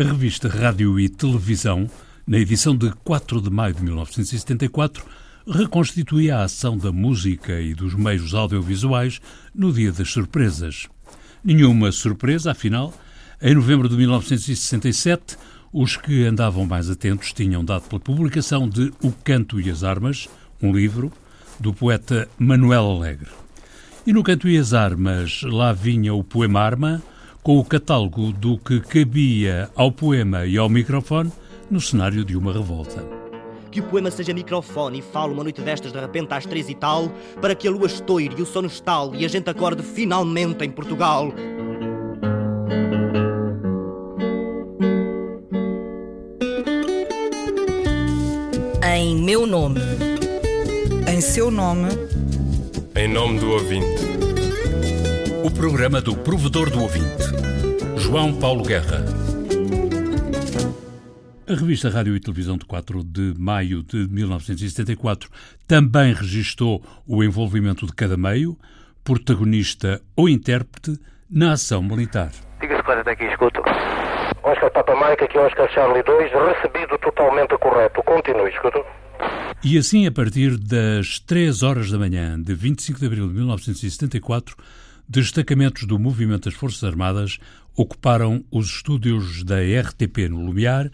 A revista Rádio e Televisão, na edição de 4 de maio de 1974, reconstituía a ação da música e dos meios audiovisuais no Dia das Surpresas. Nenhuma surpresa, afinal, em novembro de 1967, os que andavam mais atentos tinham dado pela publicação de O Canto e as Armas, um livro, do poeta Manuel Alegre. E no Canto e as Armas lá vinha o poema Arma, com o catálogo do que cabia ao poema e ao microfone no cenário de uma revolta. Que o poema seja microfone e fale uma noite destas de repente às três e tal, para que a lua estoure e o sono estale e a gente acorde finalmente em Portugal. Em meu nome. Em seu nome. Em nome do ouvinte. O programa do provedor do ouvinte, João Paulo Guerra. A revista Rádio e Televisão de 4 de maio de 1974 também registou o envolvimento de cada meio, protagonista ou intérprete, na ação militar. Diga-se quando é que escuto. Oscar Papa Mike, aqui Oscar Charlie 2, recebido totalmente correto. Continue, escuto. E assim, a partir das 3 horas da manhã de 25 de abril de 1974, destacamentos do movimento das Forças Armadas ocuparam os estúdios da RTP no Lumiar,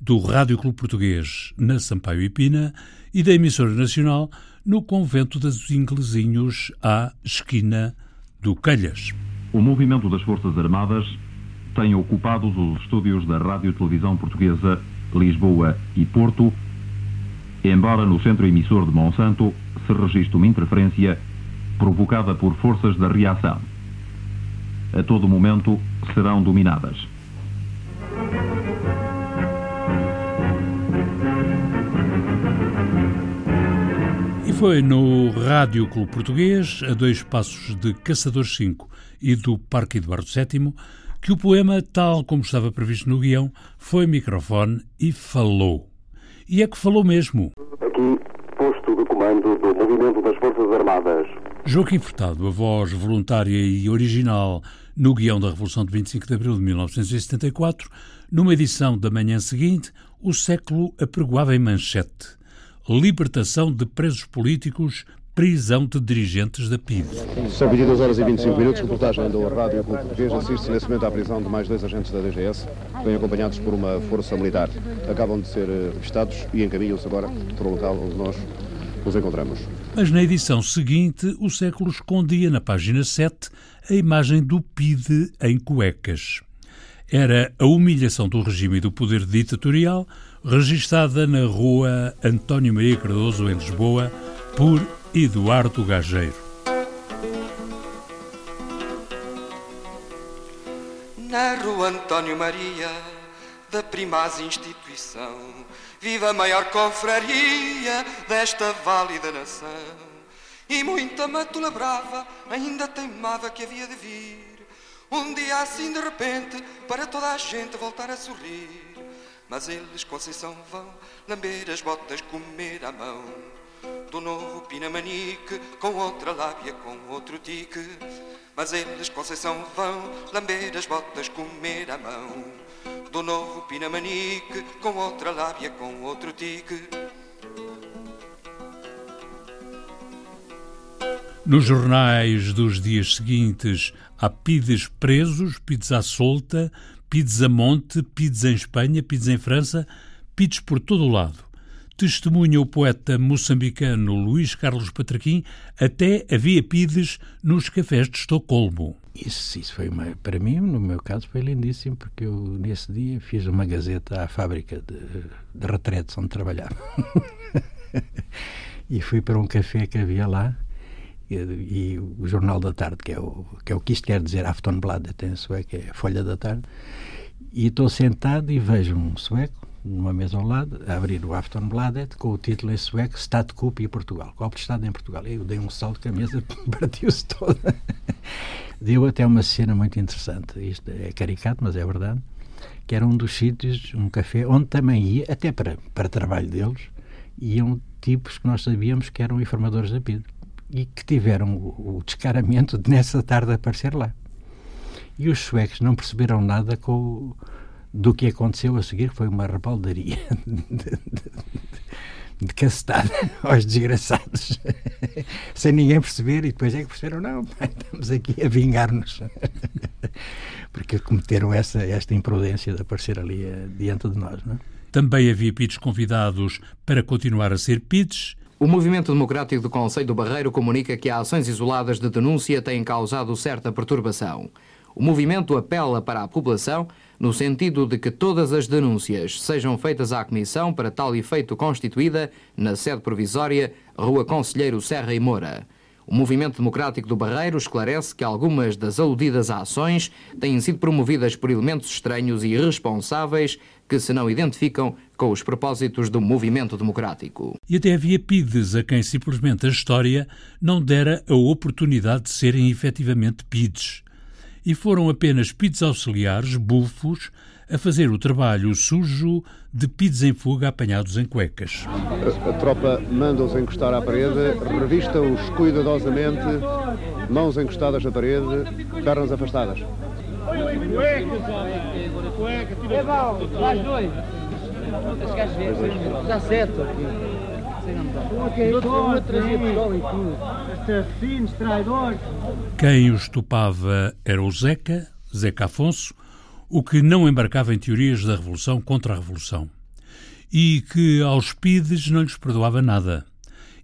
do Rádio Clube Português na Sampaio e Pina e da emissora nacional no convento dos Inglesinhos à esquina do Calhas. O movimento das Forças Armadas tem ocupado os estúdios da Rádio Televisão Portuguesa Lisboa e Porto, embora no centro emissor de Monsanto se registre uma interferência provocada por forças da reação. A todo momento serão dominadas. E foi no Rádio Clube Português, a dois passos de Caçadores 5 e do Parque Eduardo VII, que o poema, tal como estava previsto no guião, foi microfone e falou. E é que falou mesmo. Aqui, posto de comando do Movimento das Forças Armadas. Joaquim Furtado, a voz voluntária e original no guião da Revolução de 25 de Abril de 1974, numa edição da manhã seguinte, o século apregoava em manchete libertação de presos políticos, prisão de dirigentes da PIDE. São 22 horas e 25 minutos, reportagem do Rádio Clube Português, assiste-se nesse momento à prisão de mais dois agentes da DGS, bem acompanhados por uma força militar. Acabam de ser revistados e encaminham-se agora para o local onde nós nos encontramos. Mas na edição seguinte, o século escondia na página 7 a imagem do PIDE em cuecas. Era a humilhação do regime e do poder ditatorial, registada na rua António Maria Cardoso, em Lisboa, por Eduardo Gageiro. Na rua António Maria, da primaz instituição, vive a maior confraria desta válida nação. E muita matula brava ainda teimava que havia de vir. Um dia assim de repente, para toda a gente voltar a sorrir. Mas eles, Conceição, vão lamber as botas, comer à mão. Do novo Pinamanique, com outra lábia, com outro tique. Mas eles, Conceição, vão lamber as botas, comer à mão. Do novo Pinamanique, com outra lábia, com outro tique. Nos jornais dos dias seguintes há pides presos, pides à solta, pides a monte, pides em Espanha, pides em França, pides por todo o lado. Testemunha o poeta moçambicano Luís Carlos Patraquim, até havia pides nos cafés de Estocolmo. Isso, isso foi uma, para mim, no meu caso, foi lindíssimo, porque eu nesse dia fiz uma gazeta à fábrica de, de retretes onde trabalhava. e fui para um café que havia lá e, e, o Jornal da Tarde, que é o que, é o que isto quer dizer, Aftonbladet em sueco, é Folha da Tarde, e estou sentado e vejo um sueco, numa mesa ao lado, a abrir o Aftonbladet com o título em sueco Statskupp e Portugal, golpe de Estado em Portugal. Eu dei um salto que a mesa partiu-se toda. Deu até uma cena muito interessante, isto é caricato, mas é verdade, que era um dos sítios, um café, onde também ia, até para, para trabalho deles, iam tipos que nós sabíamos que eram informadores da PIDE e que tiveram o, o descaramento de nessa tarde aparecer lá. E os suecos não perceberam nada com, do que aconteceu a seguir, que foi uma rebaldaria de, cacetada aos desgraçados, sem ninguém perceber, e depois é que perceberam, não, estamos aqui a vingar-nos, porque cometeram essa, esta imprudência de aparecer ali uh, diante de nós. Não? É? Também havia PIDs convidados para continuar a ser PIDs. O Movimento Democrático do Conselho do Barreiro comunica que ações isoladas de denúncia têm causado certa perturbação. O movimento apela para a população no sentido de que todas as denúncias sejam feitas à Comissão para tal efeito constituída na sede provisória Rua Conselheiro Serra e Moura. O Movimento Democrático do Barreiro esclarece que algumas das aludidas ações têm sido promovidas por elementos estranhos e irresponsáveis que se não identificam com os propósitos do movimento democrático. E até havia PIDs a quem simplesmente a história não dera a oportunidade de serem efetivamente PIDs. E foram apenas PIDs auxiliares, bufos, a fazer o trabalho sujo de pides em fuga apanhados em cuecas. A, a tropa manda-os encostar à parede, revista-os cuidadosamente, mãos encostadas à parede, pernas afastadas. É bom, mais dois. Dá certo aqui. Quem os topava era o Zeca, Zeca Afonso, o que não embarcava em teorias da Revolução contra a Revolução, e que aos pides não lhes perdoava nada,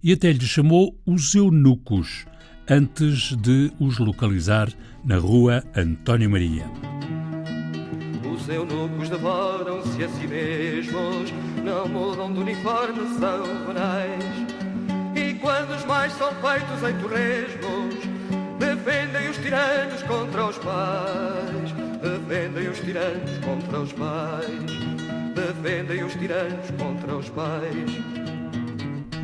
e até lhes chamou os eunucos, antes de os localizar na rua António Maria. Os eunucos devoram-se a si mesmos, não mudam de uniforme, são banais. E quando os mais são feitos em torresmos, defendem os tiranos contra os pais. Defendem os tiranos contra os pais. Defendem os tiranos contra os pais.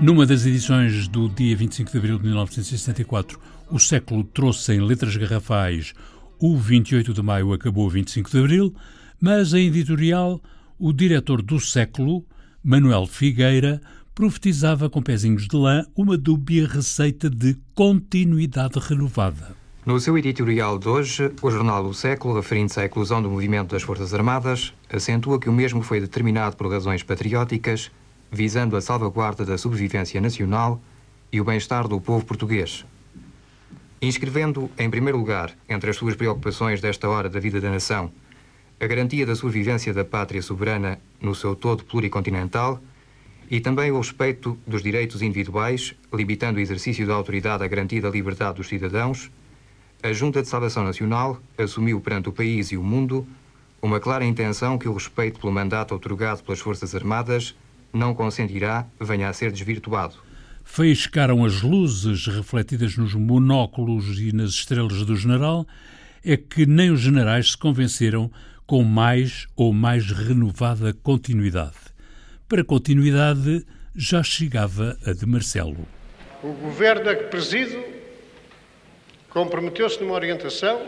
Numa das edições do dia 25 de abril de 1974, o século trouxe em letras garrafais o 28 de maio acabou 25 de abril, mas em editorial o diretor do século, Manuel Figueira, profetizava com pezinhos de lã uma dúbia receita de continuidade renovada. No seu editorial de hoje, o jornal O Século, referindo-se à eclosão do movimento das Forças Armadas, acentua que o mesmo foi determinado por razões patrióticas, visando a salvaguarda da sobrevivência nacional e o bem-estar do povo português. Inscrevendo, em primeiro lugar, entre as suas preocupações desta hora da vida da nação, a garantia da sobrevivência da pátria soberana no seu todo pluricontinental e também o respeito dos direitos individuais, limitando o exercício da autoridade à garantia da liberdade dos cidadãos, a Junta de Salvação Nacional assumiu perante o país e o mundo uma clara intenção que o respeito pelo mandato otorgado pelas Forças Armadas não consentirá venha a ser desvirtuado. Faiscaram as luzes refletidas nos monóculos e nas estrelas do general, é que nem os generais se convenceram com mais ou mais renovada continuidade. Para continuidade já chegava a de Marcelo. O governo a que presido comprometeu-se numa orientação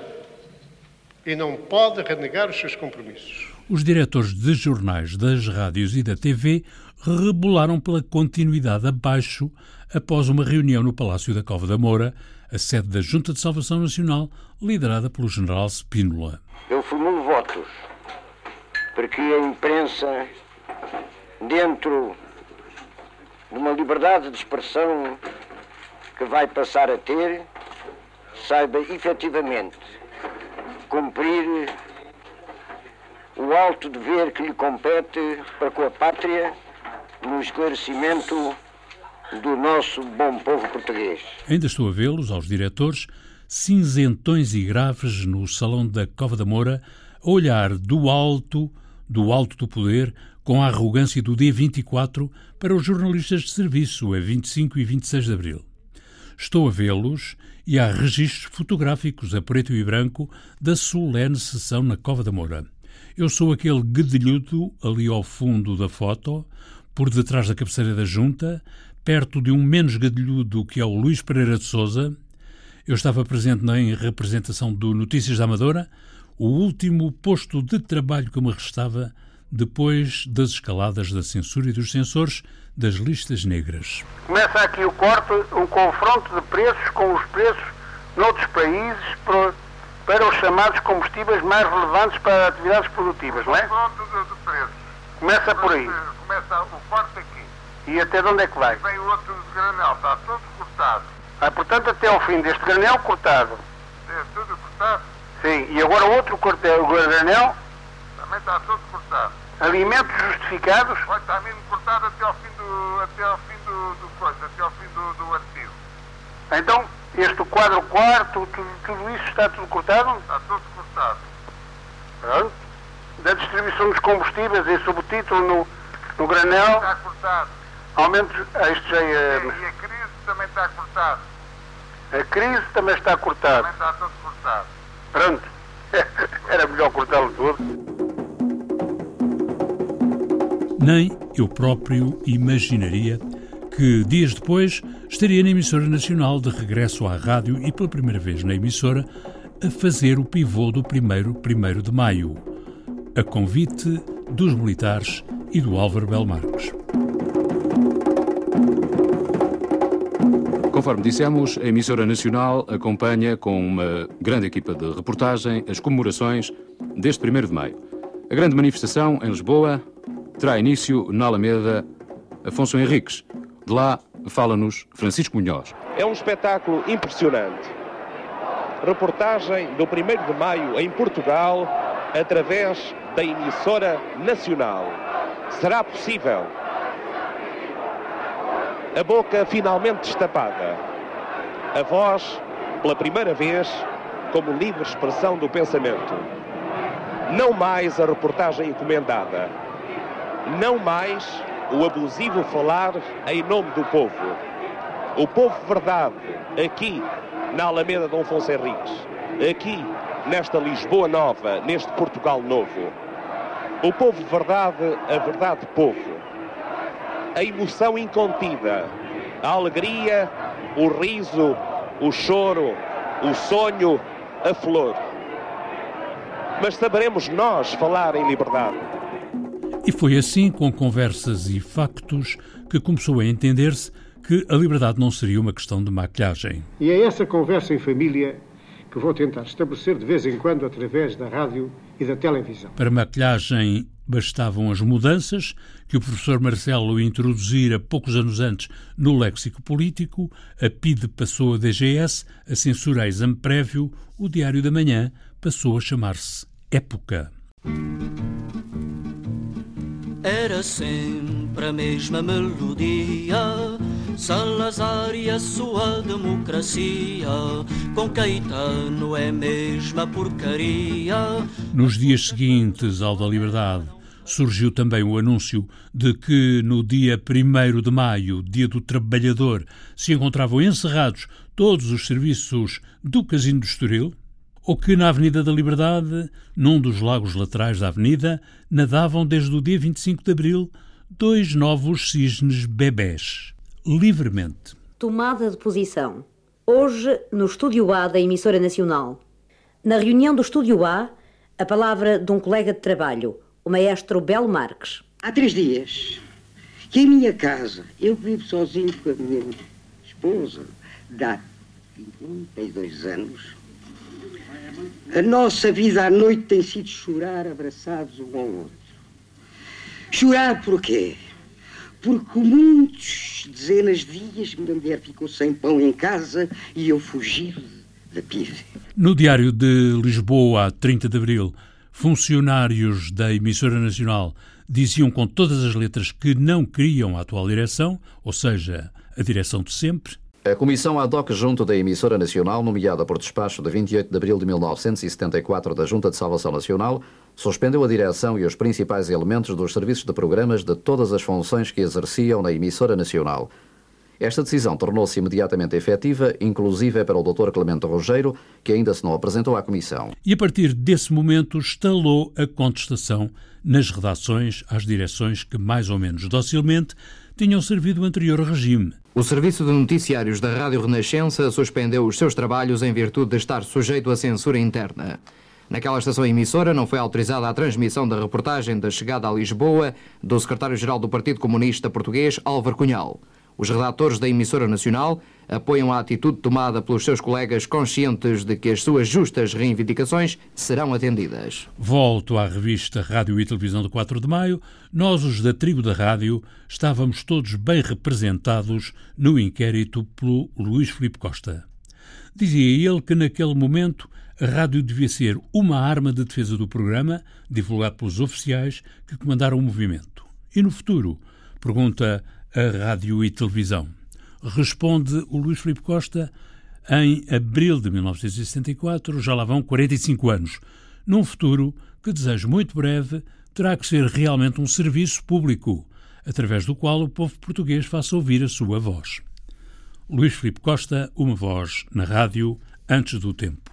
e não pode renegar os seus compromissos. Os diretores de jornais, das rádios e da TV rebolaram pela continuidade abaixo após uma reunião no Palácio da Cova da Moura, a sede da Junta de Salvação Nacional, liderada pelo general Spínola. Eu formulo votos para que a imprensa, dentro de uma liberdade de expressão que vai passar a ter, saiba efetivamente cumprir o alto dever que lhe compete para com a pátria no esclarecimento do nosso bom povo português. Ainda estou a vê-los, aos diretores, cinzentões e graves no salão da Cova da Moura, olhar do alto, do alto do poder, com a arrogância do dia 24 para os jornalistas de serviço, a 25 e 26 de abril. Estou a vê-los e há registros fotográficos a preto e branco da solene sessão na Cova da Moura. Eu sou aquele guedelhudo ali ao fundo da foto, por detrás da cabeceira da junta, perto de um menos gadelhudo que é o Luís Pereira de Souza. Eu estava presente na representação do Notícias da Amadora, o último posto de trabalho que me restava depois das escaladas da censura e dos censores das listas negras. Começa aqui o corte, um confronto de preços com os preços noutros países para os chamados combustíveis mais relevantes para atividades produtivas, não é? Pronto de, de preços. Começa por aí. Começa o forte aqui. E até de onde é que vai? Vem o outro de granel, está todo cortado. Ah, portanto, até ao fim deste granel cortado. É tudo cortado? Sim, e agora outro corte- o granel, Também está todo cortado. alimentos justificados, Vai estar mesmo cortado até ao fim do, até ao fim do, do coisa, até ao fim do, do artigo. então este quadro quarto, tudo, tudo isso está tudo cortado? Está todo cortado. Pronto. Da distribuição dos combustíveis, esse subtítulo no, no granel, Está cortado. aumentos, ah, isto já E, é, e a crise também está cortado. a crise também está cortada. Também está todo cortado. Pronto. Era melhor cortá-lo todo. Nem eu próprio imaginaria que, dias depois, estaria na emissora nacional de regresso à rádio e pela primeira vez na emissora a fazer o pivô do primeiro 1 de maio, a convite dos militares e do Álvaro Belmarques. Conforme dissemos, a emissora nacional acompanha com uma grande equipa de reportagem as comemorações deste 1 de maio. A grande manifestação em Lisboa terá início na Alameda Afonso Henriques. De lá fala-nos Francisco Munhoz. É um espetáculo impressionante. Reportagem do 1 de maio em Portugal através da emissora nacional. Será possível? A boca finalmente destapada. A voz, pela primeira vez, como livre expressão do pensamento. Não mais a reportagem encomendada. Não mais o abusivo falar em nome do povo. O povo verdade, aqui na Alameda Dom Afonso Henriques, aqui nesta Lisboa nova, neste Portugal novo. O povo verdade, a verdade povo. A emoção incontida, a alegria, o riso, o choro, o sonho, a flor. Mas saberemos nós falar em liberdade. E foi assim, com conversas e factos, que começou a entender-se que a liberdade não seria uma questão de maquilhagem. E é essa conversa em família que vou tentar estabelecer de vez em quando através da rádio e da televisão. Para maquilhagem bastavam as mudanças que o professor Marcelo introduzira poucos anos antes no léxico político, a PIDE passou a DGS, a censura a exame prévio, o Diário da Manhã passou a chamar-se Época. Era sempre a mesma melodia, Salazar e a sua democracia, com Caetano é mesma porcaria. Nos dias seguintes ao da Liberdade, surgiu também o anúncio de que no dia 1 de maio, dia do trabalhador, se encontravam encerrados todos os serviços do Casino do Estoril, ou que na Avenida da Liberdade, num dos lagos laterais da avenida, nadavam desde o dia 25 de abril dois novos cisnes bebés, livremente. Tomada de posição. Hoje, no Estúdio A da Emissora Nacional. Na reunião do Estúdio A, a palavra de um colega de trabalho, o maestro Belo Marques. Há três dias que em minha casa, eu vivo sozinho com a minha esposa, dá 32 anos, a nossa vida à noite tem sido chorar abraçados um ao outro. Chorar porquê? Porque muitos, dezenas de dias, minha mulher ficou sem pão em casa e eu fugi da pive. No Diário de Lisboa, a 30 de abril, funcionários da emissora nacional diziam com todas as letras que não queriam a atual direção, ou seja, a direção de sempre. A Comissão ad hoc junto da emissora nacional, nomeada por despacho de 28 de abril de 1974 da Junta de Salvação Nacional, suspendeu a direção e os principais elementos dos serviços de programas de todas as funções que exerciam na emissora nacional. Esta decisão tornou-se imediatamente efetiva, inclusive para o Dr. Clemente Rogério, que ainda se não apresentou à Comissão. E a partir desse momento estalou a contestação nas redações às direções que, mais ou menos docilmente, tinham servido o anterior regime. O Serviço de Noticiários da Rádio Renascença suspendeu os seus trabalhos em virtude de estar sujeito à censura interna. Naquela estação emissora não foi autorizada a transmissão da reportagem da chegada a Lisboa do secretário-geral do Partido Comunista Português, Álvaro Cunhal. Os redatores da emissora nacional apoiam a atitude tomada pelos seus colegas conscientes de que as suas justas reivindicações serão atendidas. Volto à revista Rádio e Televisão do 4 de Maio. Nós, os da tribo da rádio, estávamos todos bem representados no inquérito pelo Luís Filipe Costa. Dizia ele que naquele momento a rádio devia ser uma arma de defesa do programa, divulgado pelos oficiais que comandaram o movimento. E no futuro? Pergunta a Rádio e Televisão. Responde o Luís Filipe Costa em abril de 1964, já lá vão 45 anos, num futuro que desejo muito breve terá que ser realmente um serviço público, através do qual o povo português faça ouvir a sua voz. Luís Filipe Costa, uma voz na rádio antes do tempo.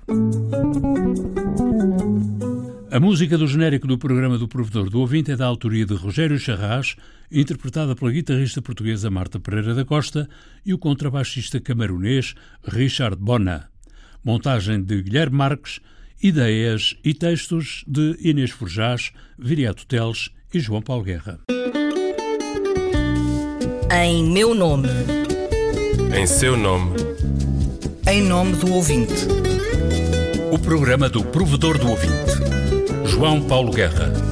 A música do genérico do programa do Provedor do Ouvinte é da autoria de Rogério Charras, interpretada pela guitarrista portuguesa Marta Pereira da Costa e o contrabaixista camarunês Richard Bona. Montagem de Guilherme Marques, ideias e textos de Inês Forjás, Viriato Teles e João Paulo Guerra. Em meu nome. Em seu nome. Em nome do ouvinte. O programa do Provedor do Ouvinte. João Paulo Guerra.